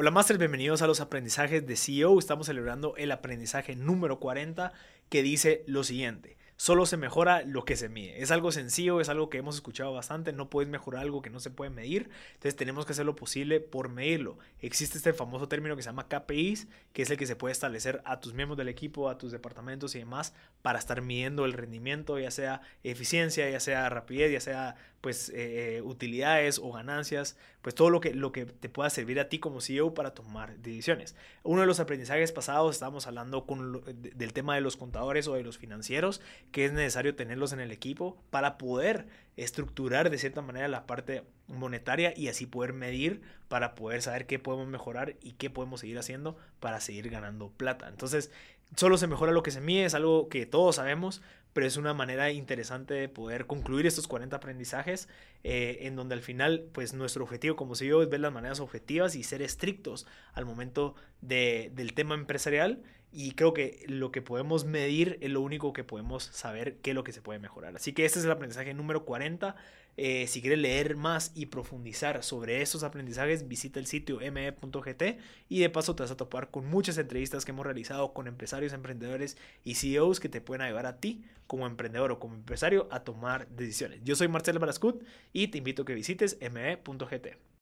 Hola Master, bienvenidos a los aprendizajes de CEO. Estamos celebrando el aprendizaje número 40 que dice lo siguiente. Solo se mejora lo que se mide. Es algo sencillo, es algo que hemos escuchado bastante. No puedes mejorar algo que no se puede medir. Entonces tenemos que hacer lo posible por medirlo. Existe este famoso término que se llama KPIs, que es el que se puede establecer a tus miembros del equipo, a tus departamentos y demás, para estar midiendo el rendimiento, ya sea eficiencia, ya sea rapidez, ya sea pues eh, eh, utilidades o ganancias, pues todo lo que, lo que te pueda servir a ti como CEO para tomar decisiones. Uno de los aprendizajes pasados estábamos hablando con del tema de los contadores o de los financieros, que es necesario tenerlos en el equipo para poder estructurar de cierta manera la parte monetaria y así poder medir para poder saber qué podemos mejorar y qué podemos seguir haciendo para seguir ganando plata. Entonces, solo se mejora lo que se mide, es algo que todos sabemos, pero es una manera interesante de poder concluir estos 40 aprendizajes eh, en donde al final pues nuestro objetivo como CEO es ver las maneras objetivas y ser estrictos al momento de, del tema empresarial y creo que lo que podemos medir es lo único que podemos saber qué es lo que se puede mejorar. Así que este es el aprendizaje número 40. Eh, si quieres leer más y profundizar sobre estos aprendizajes, visita el sitio me.gt y de paso te vas a topar con muchas entrevistas que hemos realizado con empresarios, emprendedores y CEOs que te pueden ayudar a ti como emprendedor o como empresario a tomar decisiones. Yo soy Marcelo Barascut y te invito a que visites me.gt.